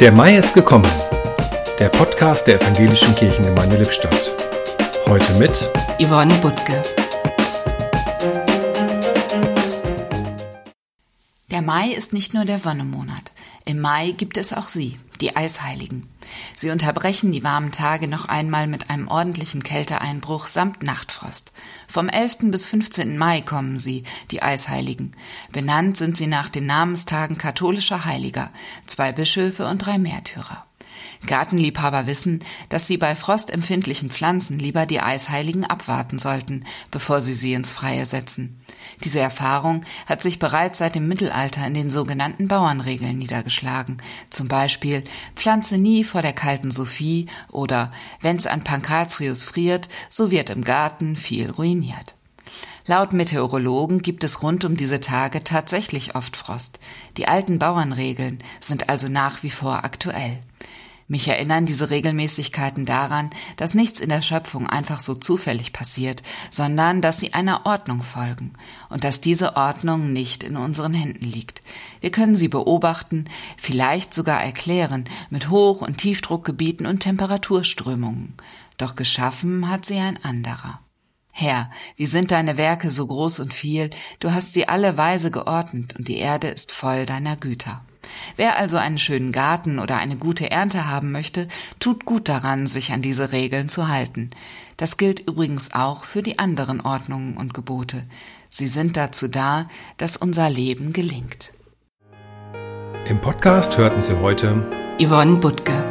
Der Mai ist gekommen. Der Podcast der Evangelischen Kirchengemeinde Lippstadt. Heute mit Yvonne Butke. Der Mai ist nicht nur der Wonnemonat. Im Mai gibt es auch sie, die Eisheiligen. Sie unterbrechen die warmen Tage noch einmal mit einem ordentlichen Kälteeinbruch samt Nachtfrost. Vom 11. bis 15. Mai kommen sie, die Eisheiligen. Benannt sind sie nach den Namenstagen katholischer Heiliger, zwei Bischöfe und drei Märtyrer. Gartenliebhaber wissen, dass sie bei frostempfindlichen Pflanzen lieber die Eisheiligen abwarten sollten, bevor sie sie ins Freie setzen. Diese Erfahrung hat sich bereits seit dem Mittelalter in den sogenannten Bauernregeln niedergeschlagen. Zum Beispiel Pflanze nie vor der kalten Sophie oder wenn's an Pankratius friert, so wird im Garten viel ruiniert. Laut Meteorologen gibt es rund um diese Tage tatsächlich oft Frost. Die alten Bauernregeln sind also nach wie vor aktuell. Mich erinnern diese Regelmäßigkeiten daran, dass nichts in der Schöpfung einfach so zufällig passiert, sondern dass sie einer Ordnung folgen und dass diese Ordnung nicht in unseren Händen liegt. Wir können sie beobachten, vielleicht sogar erklären mit Hoch- und Tiefdruckgebieten und Temperaturströmungen. Doch geschaffen hat sie ein anderer. Herr, wie sind deine Werke so groß und viel, du hast sie alle weise geordnet, und die Erde ist voll deiner Güter. Wer also einen schönen Garten oder eine gute Ernte haben möchte, tut gut daran, sich an diese Regeln zu halten. Das gilt übrigens auch für die anderen Ordnungen und Gebote. Sie sind dazu da, dass unser Leben gelingt. Im Podcast hörten Sie heute Yvonne Butke